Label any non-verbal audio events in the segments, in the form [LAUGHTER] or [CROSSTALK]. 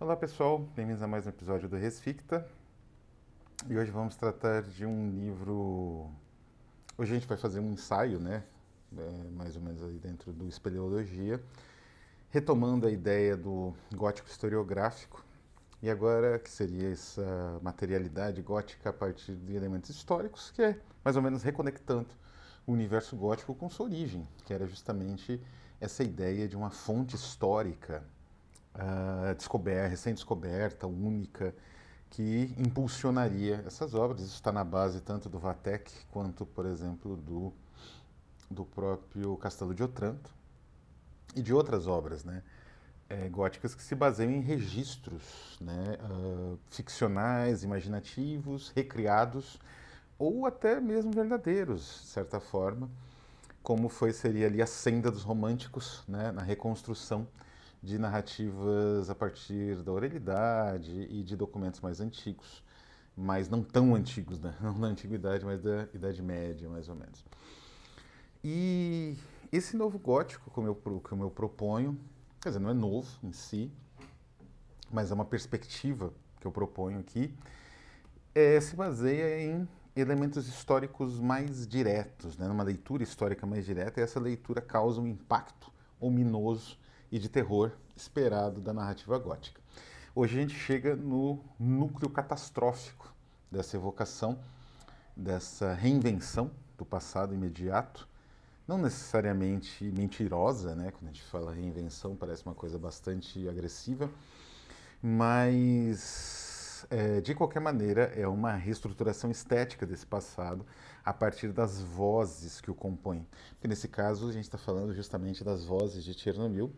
Olá pessoal, bem-vindos a mais um episódio do Resficta. E hoje vamos tratar de um livro. Hoje a gente vai fazer um ensaio, né? É, mais ou menos aí dentro do Espeleologia, retomando a ideia do gótico historiográfico. E agora que seria essa materialidade gótica a partir de elementos históricos, que é mais ou menos reconectando o universo gótico com sua origem, que era justamente essa ideia de uma fonte histórica uh, descoberta, recém-descoberta, única, que impulsionaria essas obras. Isso está na base tanto do Vatec quanto, por exemplo, do, do próprio Castelo de Otranto e de outras obras né, é, góticas que se baseiam em registros né, uh, ficcionais, imaginativos, recriados ou até mesmo verdadeiros, de certa forma, como foi seria ali a senda dos românticos né, na reconstrução de narrativas a partir da oralidade e de documentos mais antigos, mas não tão antigos, né? [LAUGHS] não da antiguidade, mas da Idade Média, mais ou menos. E esse novo gótico, como eu, como eu proponho, quer dizer, não é novo em si, mas é uma perspectiva que eu proponho aqui, é, se baseia em elementos históricos mais diretos, né? numa leitura histórica mais direta, e essa leitura causa um impacto ominoso e de terror esperado da narrativa gótica. Hoje a gente chega no núcleo catastrófico dessa evocação, dessa reinvenção do passado imediato, não necessariamente mentirosa, né? Quando a gente fala reinvenção parece uma coisa bastante agressiva, mas é, de qualquer maneira é uma reestruturação estética desse passado a partir das vozes que o compõem. Porque nesse caso a gente está falando justamente das vozes de Chernobyl,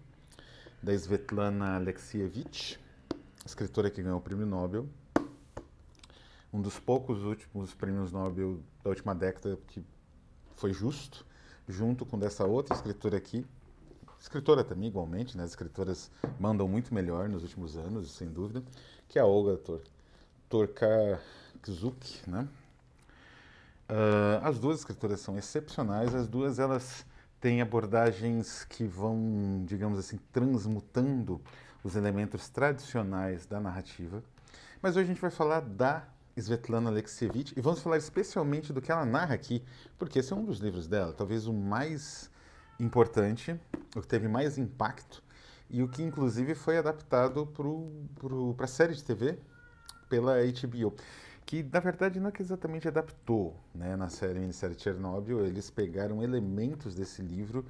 da Svetlana Alexievich, escritora que ganhou o prêmio Nobel. Um dos poucos últimos prêmios Nobel da última década que foi justo, junto com dessa outra escritora aqui. Escritora também, igualmente, né? as escritoras mandam muito melhor nos últimos anos, sem dúvida, que é a Olga Tor Torkazuk, né? Uh, as duas escritoras são excepcionais, as duas elas tem abordagens que vão, digamos assim, transmutando os elementos tradicionais da narrativa. Mas hoje a gente vai falar da Svetlana Alexievich e vamos falar especialmente do que ela narra aqui, porque esse é um dos livros dela, talvez o mais importante, o que teve mais impacto e o que inclusive foi adaptado para a série de TV pela HBO que na verdade não é que exatamente adaptou né, na série minissérie Chernobyl, eles pegaram elementos desse livro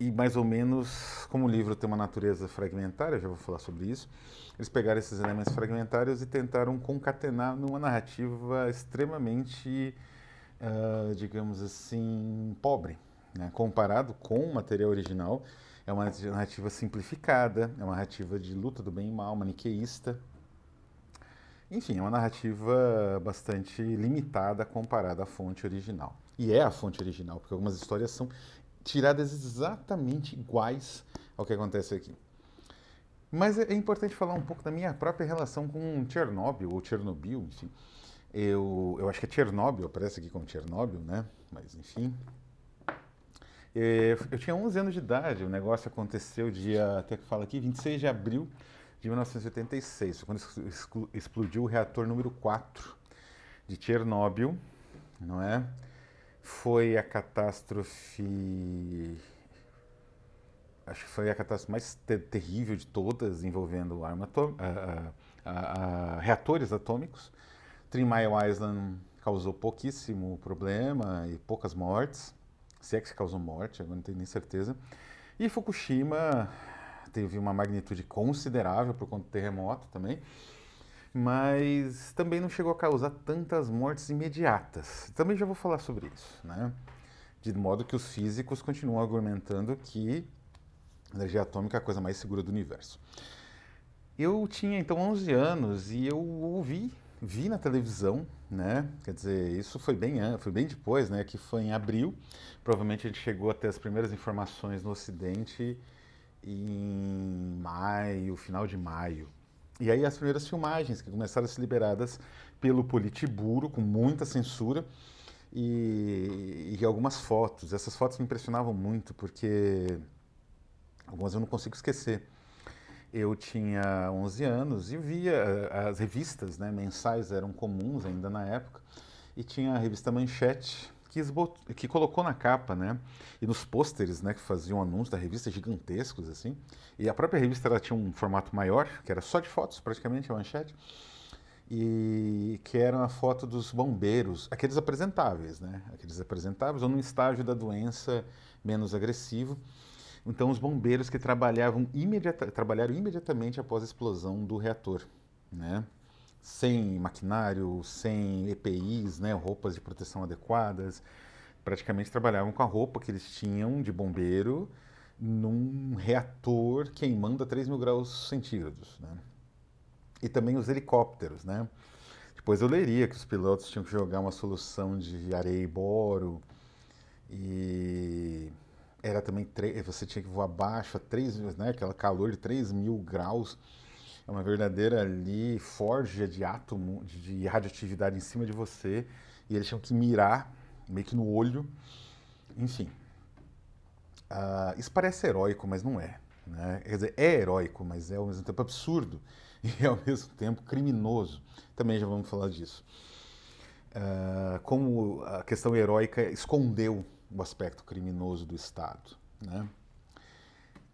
e mais ou menos, como o livro tem uma natureza fragmentária, já vou falar sobre isso, eles pegaram esses elementos fragmentários e tentaram concatenar numa narrativa extremamente, uh, digamos assim, pobre, né? comparado com o material original. É uma narrativa simplificada, é uma narrativa de luta do bem e mal, maniqueísta, enfim, é uma narrativa bastante limitada comparada à fonte original. E é a fonte original, porque algumas histórias são tiradas exatamente iguais ao que acontece aqui. Mas é importante falar um pouco da minha própria relação com Chernobyl, ou Chernobyl, enfim. Eu, eu acho que é Chernobyl, aparece aqui como Chernobyl, né? Mas, enfim. É, eu tinha 11 anos de idade, o negócio aconteceu dia, até que fala aqui, 26 de abril de 1986, quando explodiu o reator número 4 de Chernobyl, não é? Foi a catástrofe acho que foi a catástrofe mais ter terrível de todas envolvendo arma a, a, a, reatores atômicos. Three Mile Island causou pouquíssimo problema e poucas mortes, se é que se causou morte, agora não tenho nem certeza. E Fukushima teve uma magnitude considerável por conta do terremoto também, mas também não chegou a causar tantas mortes imediatas. Também já vou falar sobre isso, né? De modo que os físicos continuam argumentando que a energia atômica é a coisa mais segura do universo. Eu tinha então 11 anos e eu ouvi, vi na televisão, né? Quer dizer, isso foi bem, foi bem depois, né? Que foi em abril. Provavelmente a gente chegou a ter as primeiras informações no Ocidente em maio, final de maio. E aí as primeiras filmagens que começaram a ser liberadas pelo Politburo, com muita censura, e, e, algumas fotos. Essas fotos me impressionavam muito, porque algumas eu não consigo esquecer. eu tinha 11 anos e via eh, as revistas, né, mensais eram comuns ainda na época, e tinha a revista Manchete, que, esbot... que colocou na capa, né, e nos pôsteres, né, que faziam anúncios da revista gigantescos, assim, e a própria revista ela tinha um formato maior, que era só de fotos, praticamente, a Manchete, e que era a foto dos bombeiros, aqueles apresentáveis, né, aqueles apresentáveis, ou num estágio da doença menos agressivo, então, os bombeiros que trabalhavam imediata, trabalharam imediatamente após a explosão do reator, né? Sem maquinário, sem EPIs, né? roupas de proteção adequadas, praticamente trabalhavam com a roupa que eles tinham de bombeiro num reator queimando a 3 mil graus centígrados. Né? E também os helicópteros. Né? Depois eu leria que os pilotos tinham que jogar uma solução de areia e boro e era também você tinha que voar abaixo a 3 né, aquela calor de 3 mil graus é uma verdadeira ali forja de átomo de radioatividade em cima de você e eles tinham que mirar meio que no olho enfim uh, isso parece heróico mas não é né? quer dizer é heróico mas é ao mesmo tempo absurdo [LAUGHS] e ao mesmo tempo criminoso também já vamos falar disso uh, como a questão heróica escondeu o aspecto criminoso do Estado. Né?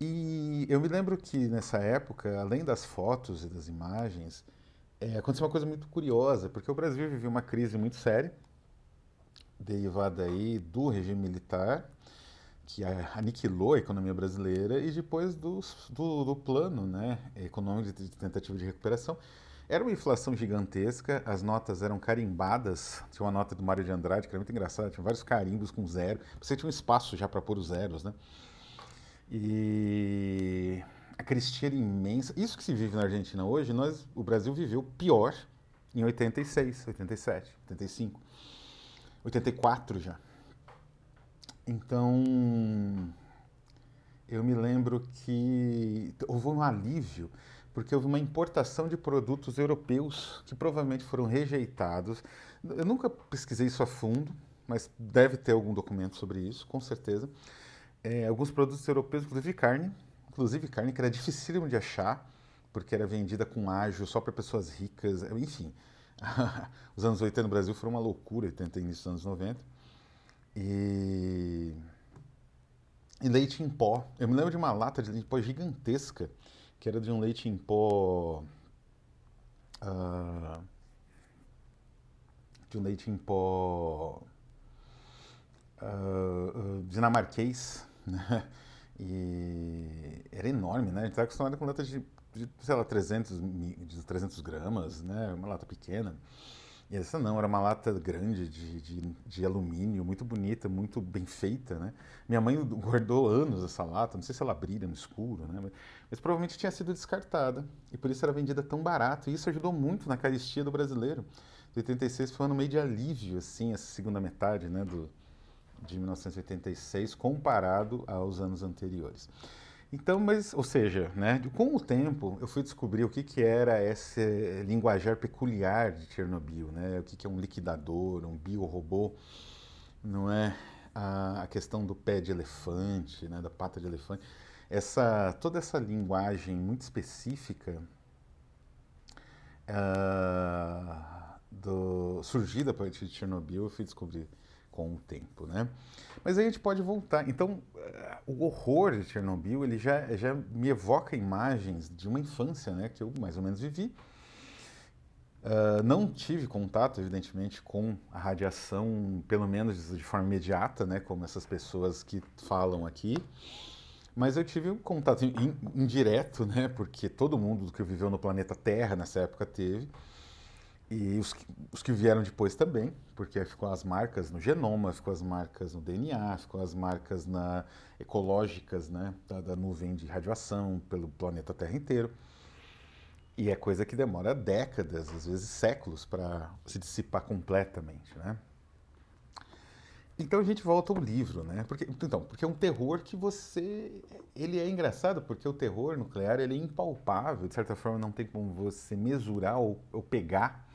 E eu me lembro que nessa época, além das fotos e das imagens, é, aconteceu uma coisa muito curiosa, porque o Brasil vivia uma crise muito séria, derivada aí do regime militar, que aniquilou a economia brasileira, e depois do, do, do plano né, econômico de tentativa de recuperação, era uma inflação gigantesca, as notas eram carimbadas. Tinha uma nota do Mário de Andrade que era muito engraçada, tinha vários carimbos com zero. Você tinha um espaço já para pôr os zeros, né? E a cristia imensa. Isso que se vive na Argentina hoje, nós, o Brasil viveu pior em 86, 87, 85, 84 já. Então, eu me lembro que houve um alívio porque houve uma importação de produtos europeus que provavelmente foram rejeitados. Eu nunca pesquisei isso a fundo, mas deve ter algum documento sobre isso, com certeza. É, alguns produtos europeus, inclusive carne, inclusive carne que era dificílimo de achar, porque era vendida com ágio só para pessoas ricas, enfim. [LAUGHS] Os anos 80 no Brasil foram uma loucura, 80 início dos anos 90. E... e leite em pó. Eu me lembro de uma lata de leite em pó gigantesca, que era de um leite em pó. Uh, de um leite em pó uh, uh, dinamarquês, [LAUGHS] né? E era enorme, né? A gente estava acostumado com latas de, de, sei lá, 300, de 300 gramas, né? Uma lata pequena. E essa não, era uma lata grande de, de, de, alumínio, muito bonita, muito bem feita, né? Minha mãe [LAUGHS] guardou anos essa lata, não sei se ela brilha no escuro, né? Mas, mas, provavelmente tinha sido descartada e por isso era vendida tão barato. E isso ajudou muito na caristia do brasileiro. De 86 foi um ano meio de alívio, assim, essa segunda metade, né? Do, de 1986, comparado aos anos anteriores. Então, mas, ou seja, né, com o tempo eu fui descobrir o que, que era esse linguajar peculiar de Chernobyl, né, o que, que é um liquidador, um biorobô, não é? A, a questão do pé de elefante, né, da pata de elefante, essa toda essa linguagem muito específica uh, do, surgida a partir de Chernobyl eu fui descobrir com o tempo, né? Mas aí a gente pode voltar. Então, uh, o horror de Chernobyl, ele já, já me evoca imagens de uma infância, né? Que eu mais ou menos vivi. Uh, não tive contato, evidentemente, com a radiação, pelo menos de forma imediata, né? Como essas pessoas que falam aqui. Mas eu tive um contato indireto, né? Porque todo mundo que viveu no planeta Terra nessa época teve. E os, os que vieram depois também, porque ficou as marcas no genoma, ficou as marcas no DNA, ficou as marcas na, ecológicas né, da, da nuvem de radiação pelo planeta Terra inteiro. E é coisa que demora décadas, às vezes séculos, para se dissipar completamente, né? Então a gente volta ao livro, né? Porque, então, porque é um terror que você... Ele é engraçado porque o terror nuclear ele é impalpável, de certa forma não tem como você mesurar ou, ou pegar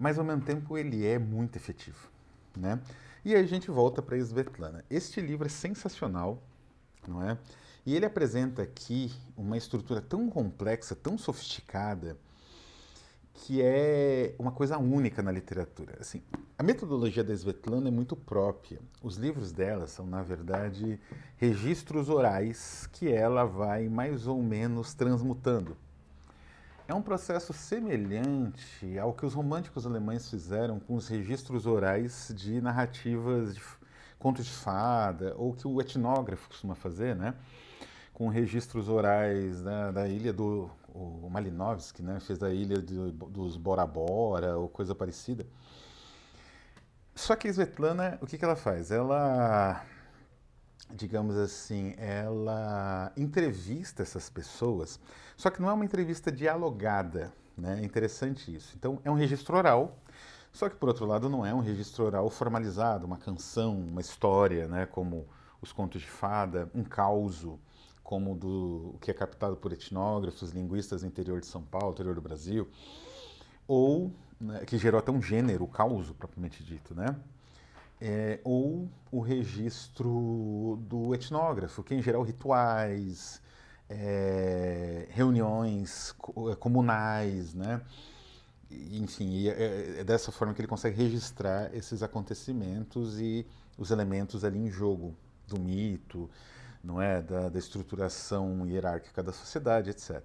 mas ao mesmo tempo ele é muito efetivo. Né? E aí a gente volta para Svetlana. Este livro é sensacional. não é? E ele apresenta aqui uma estrutura tão complexa, tão sofisticada, que é uma coisa única na literatura. Assim, a metodologia da Svetlana é muito própria. Os livros dela são, na verdade, registros orais que ela vai mais ou menos transmutando. É um processo semelhante ao que os românticos alemães fizeram com os registros orais de narrativas de contos de fada, ou que o etnógrafo costuma fazer, né? com registros orais da, da ilha do o Malinovski, né? fez da ilha de, dos Bora Bora ou coisa parecida. Só que a Svetlana, o que, que ela faz? Ela, digamos assim, ela entrevista essas pessoas, só que não é uma entrevista dialogada, né? É interessante isso. Então, é um registro oral, só que, por outro lado, não é um registro oral formalizado, uma canção, uma história, né? Como os contos de fada, um causo como do que é captado por etnógrafos, linguistas do interior de São Paulo, interior do Brasil, ou né, que gerou até um gênero, o causo propriamente dito, né? É, ou o registro do etnógrafo, que em geral rituais, é, reuniões é, comunais, né? Enfim, é, é dessa forma que ele consegue registrar esses acontecimentos e os elementos ali em jogo do mito, não é, da, da estruturação hierárquica da sociedade, etc.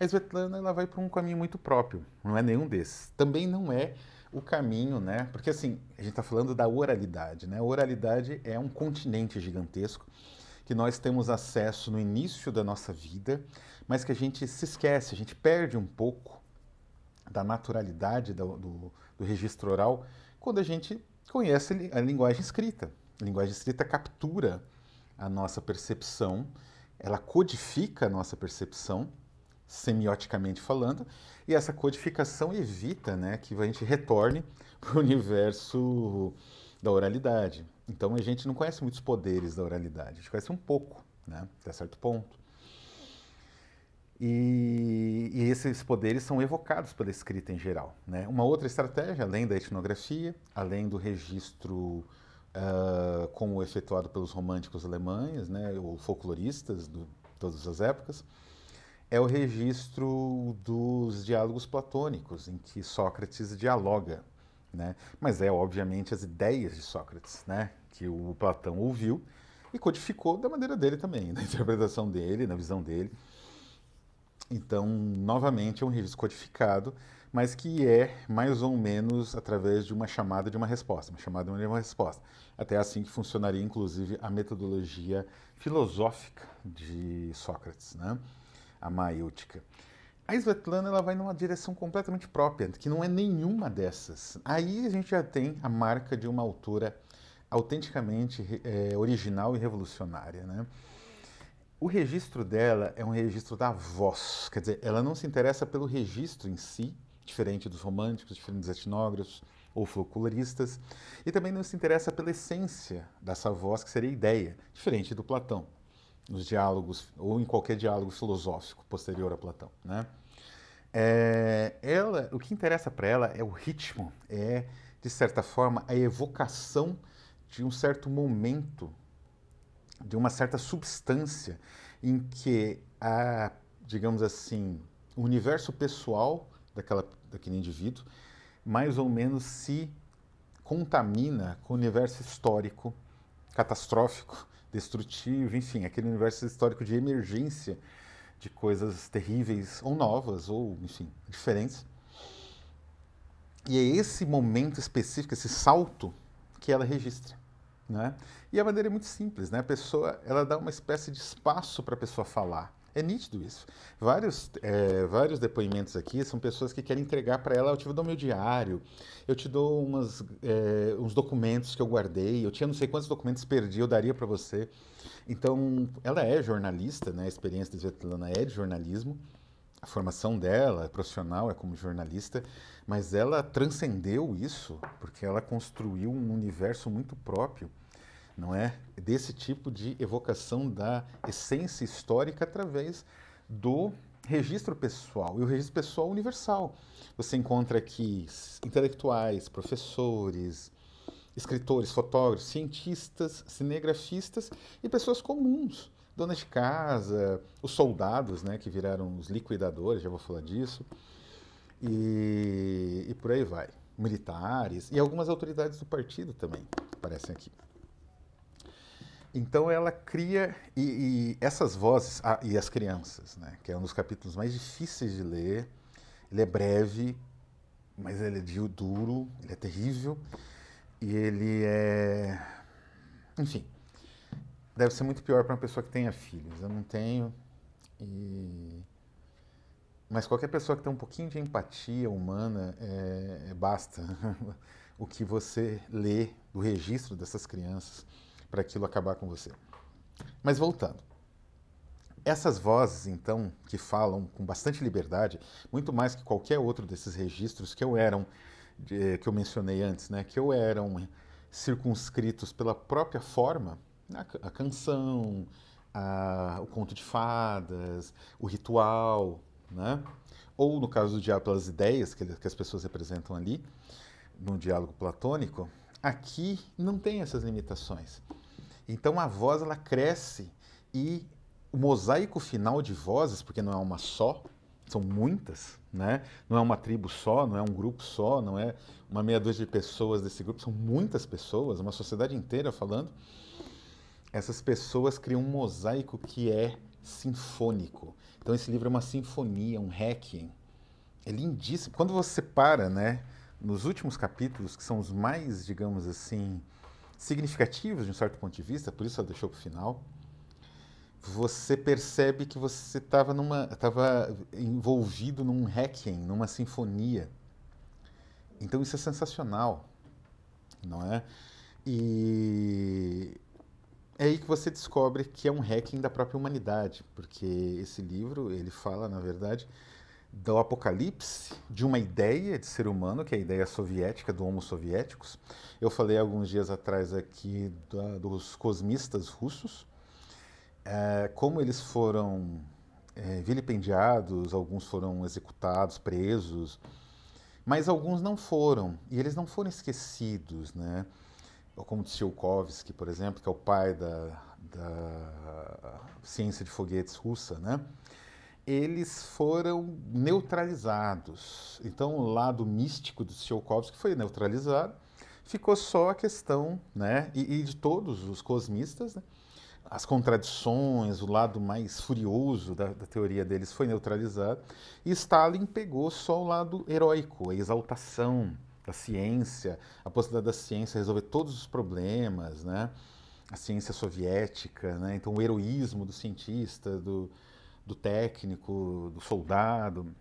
A Svetlana ela vai para um caminho muito próprio, não é nenhum desses. Também não é o caminho, né? Porque assim, a gente está falando da oralidade, né? A oralidade é um continente gigantesco que nós temos acesso no início da nossa vida, mas que a gente se esquece, a gente perde um pouco da naturalidade do, do, do registro oral quando a gente conhece a linguagem escrita. A linguagem escrita captura a nossa percepção, ela codifica a nossa percepção, semioticamente falando, e essa codificação evita né, que a gente retorne [LAUGHS] para o universo da oralidade. Então a gente não conhece muitos poderes da oralidade, a gente conhece um pouco, né, até certo ponto. E, e, esses poderes são evocados pela escrita em geral. Né? Uma outra estratégia, além da etnografia, além do registro uh, como efetuado pelos românticos alemães, né, ou folcloristas de todas as épocas, é o registro dos diálogos platônicos, em que Sócrates dialoga. Né? Mas é, obviamente, as ideias de Sócrates, né? que o Platão ouviu e codificou da maneira dele também, [LAUGHS] na interpretação dele, na visão dele. Então, novamente, é um registro codificado mas que é mais ou menos através de uma chamada de uma resposta, uma chamada de uma resposta. Até assim que funcionaria, inclusive, a metodologia filosófica de Sócrates, né? A maêutica. A Svetlana ela vai numa direção completamente própria, que não é nenhuma dessas. Aí a gente já tem a marca de uma autora autenticamente é, original e revolucionária. Né? O registro dela é um registro da voz, quer dizer, ela não se interessa pelo registro em si, diferente dos românticos, diferente dos etnógrafos ou folcloristas, e também não se interessa pela essência dessa voz, que seria a ideia, diferente do Platão, nos diálogos, ou em qualquer diálogo filosófico posterior a Platão. Né? É, ela, o que interessa para ela é o ritmo, é, de certa forma, a evocação de um certo momento, de uma certa substância em que a, digamos assim, o universo pessoal daquela, daquele indivíduo, mais ou menos se contamina com o universo histórico catastrófico, destrutivo, enfim, aquele universo histórico de emergência de coisas terríveis ou novas ou, enfim, diferentes. E é esse momento específico, esse salto que ela registra, né? E a maneira é muito simples, né? A pessoa, ela dá uma espécie de espaço para a pessoa falar. É nítido isso. Vários, é, vários depoimentos aqui são pessoas que querem entregar para ela, eu te dou meu diário, eu te dou umas, é, uns documentos que eu guardei, eu tinha não sei quantos documentos perdi, eu daria para você. Então, ela é jornalista, né? a experiência da Svetlana é de jornalismo, a formação dela é profissional, é como jornalista, mas ela transcendeu isso, porque ela construiu um universo muito próprio não é? Desse tipo de evocação da essência histórica através do registro pessoal. E o registro pessoal universal. Você encontra aqui intelectuais, professores, escritores, fotógrafos, cientistas, cinegrafistas e pessoas comuns, donas de casa, os soldados, né, que viraram os liquidadores, já vou falar disso, e, e por aí vai. Militares e algumas autoridades do partido também aparecem aqui. Então ela cria, e, e essas vozes, ah, e as crianças, né, que é um dos capítulos mais difíceis de ler, ele é breve, mas ele é duro, ele é terrível, e ele é. Enfim, deve ser muito pior para uma pessoa que tenha filhos. Eu não tenho. E... Mas qualquer pessoa que tem um pouquinho de empatia humana, é, é, basta [LAUGHS] o que você lê do registro dessas crianças para aquilo acabar com você. Mas voltando. Essas vozes, então, que falam com bastante liberdade, muito mais que qualquer outro desses registros que eu eram de, que eu mencionei antes, né, que ou eram circunscritos pela própria forma, a, a canção, a, o conto de fadas, o ritual, né, ou no caso do diálogo pelas ideias que, que as pessoas representam ali, no diálogo platônico, aqui não tem essas limitações. Então a voz ela cresce e o mosaico final de vozes, porque não é uma só, são muitas, né? Não é uma tribo só, não é um grupo só, não é uma meia dúzia de pessoas desse grupo, são muitas pessoas, uma sociedade inteira falando. Essas pessoas criam um mosaico que é sinfônico. Então esse livro é uma sinfonia, um requiem. É lindíssimo. Quando você para, né, nos últimos capítulos, que são os mais, digamos assim, significativos de um certo ponto de vista, por isso ela deixou para o final, você percebe que você estava numa estava envolvido num requiem, numa sinfonia. Então isso é sensacional, não é? E é aí que você descobre que é um requiem da própria humanidade, porque esse livro ele fala, na verdade, do apocalipse de uma ideia de ser humano, que é a ideia soviética do Homo soviéticos. Eu falei alguns dias atrás aqui da, dos cosmistas russos é, como eles foram é, vilipendiados, alguns foram executados, presos, mas alguns não foram, e eles não foram esquecidos, né? Como Tsiolkovsky, por exemplo, que é o pai da, da ciência de foguetes russa, né? Eles foram neutralizados. Então, o lado místico do Tsiolkovsky foi neutralizado, ficou só a questão, né? E, e de todos os cosmistas, né? as contradições, o lado mais furioso da, da, teoria deles foi neutralizado, e Stalin pegou só o lado heróico, a exaltação da ciência, a possibilidade da ciência resolver todos os problemas, né? a ciência soviética, né? então o heroísmo do cientista, do, do técnico, do soldado,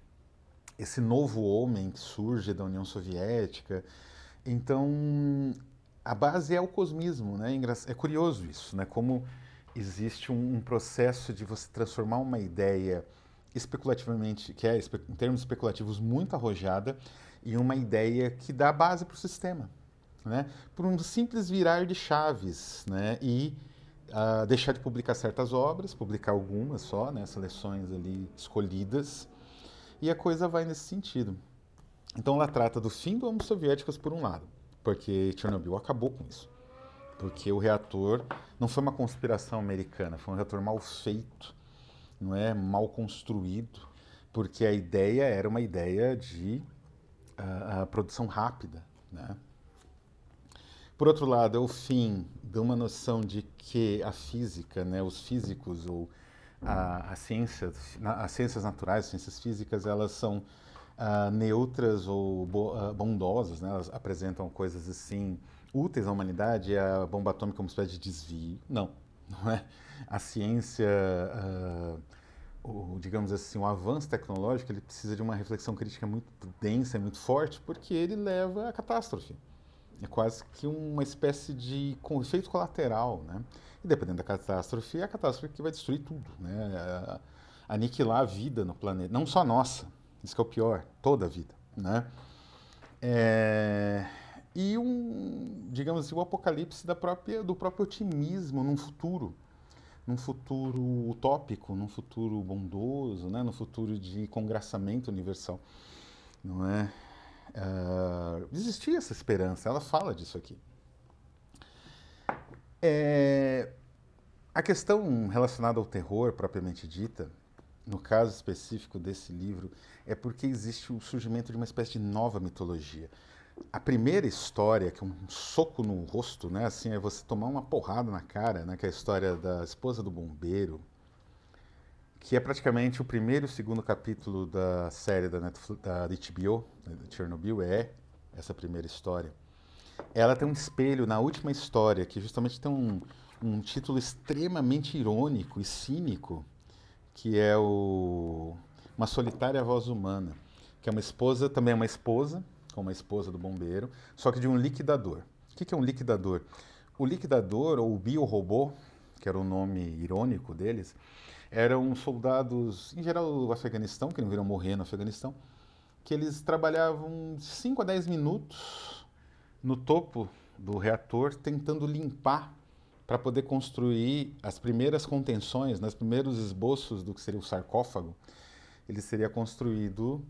esse novo homem que surge da União Soviética. Então, a base é o cosmismo, né? É curioso isso, né? Como existe um, um, processo de você transformar uma ideia especulativamente, que é em termos especulativos muito arrojada, em uma ideia que dá base para o sistema, né? Por um simples virar de chaves, né? E uh, deixar de publicar certas obras, publicar algumas só, né? Seleções ali escolhidas, e a coisa vai nesse sentido. Então ela trata do fim do Homo Soviéticos por um lado, porque Chernobyl acabou com isso porque o reator não foi uma conspiração americana, foi um reator mal feito, não é mal construído, porque a ideia era uma ideia de uh, produção rápida, né? Por outro lado, é o fim de uma noção de que a física, né, os físicos ou a, a ciência, as ciências naturais, as ciências físicas, elas são uh, neutras ou bo, uh, bondosas, né? elas apresentam coisas assim úteis à humanidade é a bomba atômica como uma espécie de desvio. Não, [LAUGHS] não é. A ciência, uh, o, digamos assim, o avanço tecnológico, ele precisa de uma reflexão crítica muito densa muito forte, porque ele leva à catástrofe. É quase que uma espécie de efeito colateral, né? E dependendo da catástrofe, é a catástrofe que vai destruir tudo, né? Aniquilar a vida no planeta, não só a nossa, isso que é o pior, toda a vida, né? É e um, digamos assim, o apocalipse da própria, do próprio otimismo num futuro, num futuro utópico, num futuro bondoso, né? num futuro de congraçamento universal, não é? Uh, existia essa esperança, ela fala disso aqui. É, a questão relacionada ao terror propriamente dita, no caso específico desse livro, é porque existe o surgimento de uma espécie de nova mitologia. A primeira história, que é um soco no rosto, né, assim, é você tomar uma porrada na cara, né, que é a história da esposa do bombeiro, que é praticamente o primeiro e o segundo capítulo da série da, Netflix, da HBO, né, de Chernobyl, é essa primeira história. Ela tem um espelho na última história, que justamente tem um, um título extremamente irônico e cínico, que é o Uma Solitária Voz Humana, que é uma esposa, também é uma esposa, como a esposa do bombeiro, só que de um liquidador. O que é um liquidador? O liquidador, ou o biorobô, que era o nome irônico deles, eram soldados, em geral do Afeganistão, que não viram morrer no Afeganistão, que eles trabalhavam 5 a 10 minutos no topo do reator tentando limpar para poder construir as primeiras contenções, nos primeiros esboços do que seria o sarcófago. Ele seria construído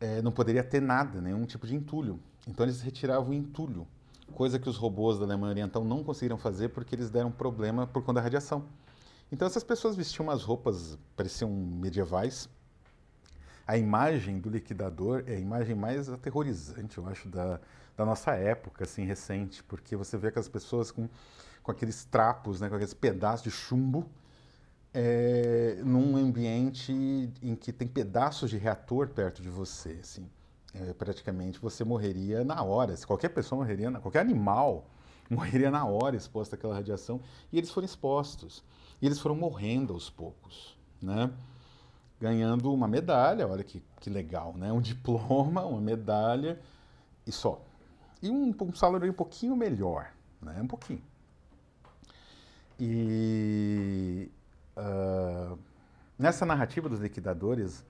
é, não poderia ter nada, nenhum tipo de entulho. Então eles retiravam o entulho, coisa que os robôs da Alemanha Oriental não conseguiram fazer porque eles deram problema por conta da radiação. Então essas pessoas vestiam umas roupas, pareciam medievais. A imagem do liquidador é a imagem mais aterrorizante, eu acho, da, da nossa época, assim, recente, porque você vê aquelas pessoas com, com aqueles trapos, né, com aqueles pedaços de chumbo, é, num ambiente em que tem pedaços de reator perto de você, assim. É, praticamente você morreria na hora. Se qualquer pessoa morreria, qualquer animal [LAUGHS] morreria na hora exposto àquela radiação. E eles foram expostos. E eles foram morrendo aos poucos, né? Ganhando uma medalha, olha que, que legal, né? Um [LAUGHS] diploma, uma medalha e só. E um, um salário um pouquinho melhor, né? Um pouquinho. E Uh, nessa narrativa dos liquidadores,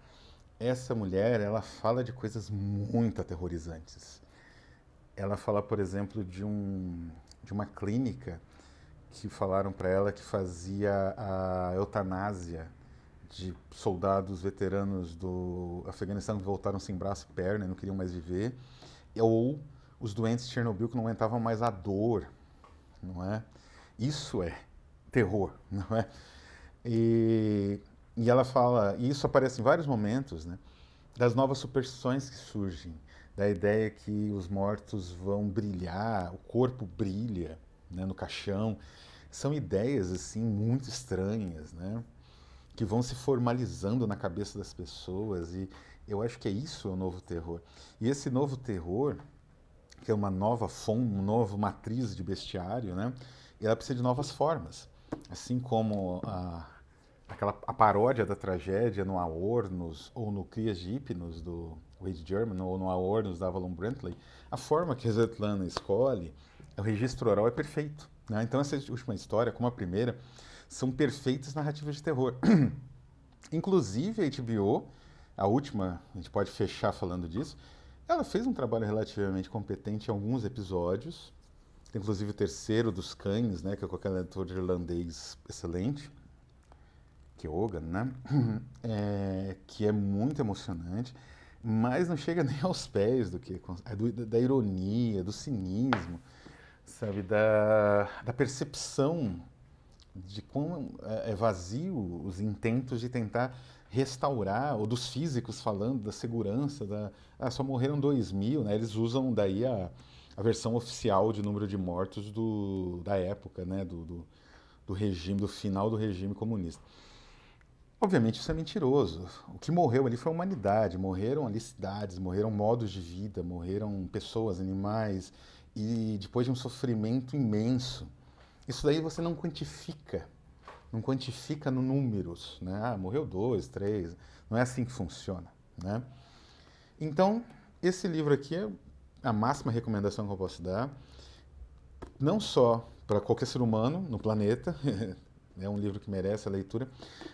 essa mulher ela fala de coisas muito aterrorizantes. Ela fala, por exemplo, de, um, de uma clínica que falaram para ela que fazia a eutanásia de soldados veteranos do Afeganistão que voltaram sem braço e perna e não queriam mais viver, ou os doentes de Chernobyl que não aguentavam mais a dor, não é? Isso é terror, [LAUGHS] não é? E, e ela fala, e isso aparece em vários momentos, né, das novas superstições que surgem, da ideia que os mortos vão brilhar, o corpo brilha né, no caixão. São ideias assim muito estranhas, né, que vão se formalizando na cabeça das pessoas e eu acho que é isso o novo terror. E esse novo terror, que é uma nova fonte, uma nova matriz de bestiário, né, ela precisa de novas formas. Assim como a, aquela a paródia da tragédia no Aornos ou no Crias de Hipnos do Wade German ou no Aornos da Avalon Brantley, a forma que a Svetlana escolhe, o registro oral é perfeito. Né? Então essa última história, como a primeira, são perfeitas narrativas de terror. [CLEARS THROAT] Inclusive a HBO, a última, a gente pode fechar falando disso, ela fez um trabalho relativamente competente em alguns episódios, inclusive o terceiro dos Cães, né, que é com aquele ator irlandês excelente, Keogan, né? [CLEARS THROAT] É, que é muito emocionante, mas não chega [LAUGHS] nem aos pés do que é do, da ironia, do cinismo, sabe, da, da percepção de quão é, é vazio os intentos de tentar restaurar, ou dos físicos falando da segurança, da, ah, só morreram dois mil, né? Eles usam daí a, a versão oficial de número de mortos do, da época, né? Do, do, do regime, do final do regime comunista. Obviamente isso é mentiroso. O que morreu ali foi a humanidade, morreram ali cidades, morreram modos de vida, morreram pessoas, animais, e depois de um sofrimento imenso. Isso daí você não quantifica, não quantifica no números, né? Ah, morreu dois, três, não é assim que funciona, né? Então, esse livro aqui é a máxima recomendação que eu posso dar, não só para qualquer ser humano no planeta, [LAUGHS] é um livro que merece a leitura,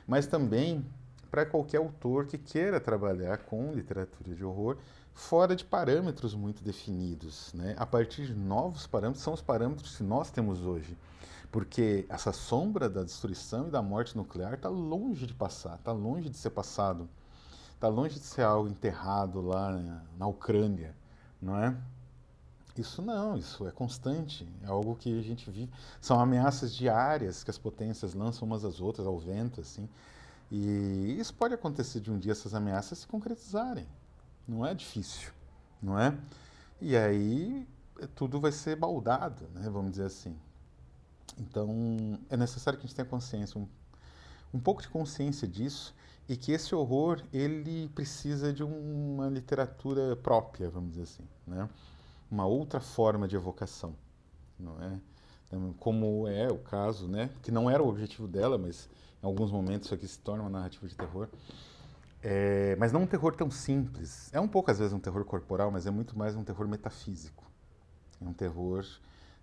mas também para qualquer autor que queira trabalhar com literatura de horror fora de parâmetros muito definidos, né? a partir de novos parâmetros, são os parâmetros que nós temos hoje. Porque essa sombra da destruição e da morte nuclear está longe de passar, está longe de ser passado, está longe de ser algo enterrado lá na Ucrânia, não é? Isso não, isso é constante, é algo que a gente vive. São ameaças diárias que as potências lançam umas às outras, ao vento, assim. E isso pode acontecer de um dia essas ameaças se concretizarem. Não é difícil, não é? E aí tudo vai ser baldado, né, vamos dizer assim. Então é necessário que a gente tenha consciência, um, um pouco de consciência disso e que esse horror ele precisa de uma literatura própria, vamos dizer assim, né? Uma outra forma de evocação, não é? Então, como é o caso, né? Que não era o objetivo dela, mas em alguns momentos isso aqui se torna uma narrativa de terror. É, mas não um terror tão simples. É um pouco às vezes um terror corporal, mas é muito mais um terror metafísico. É um terror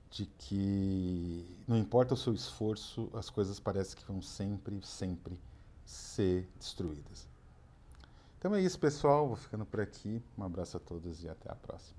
de que não importa o seu esforço, as coisas parecem que vão sempre, sempre ser destruídas. Então é isso, pessoal. Vou ficando por aqui. Um abraço a todos e até a próxima.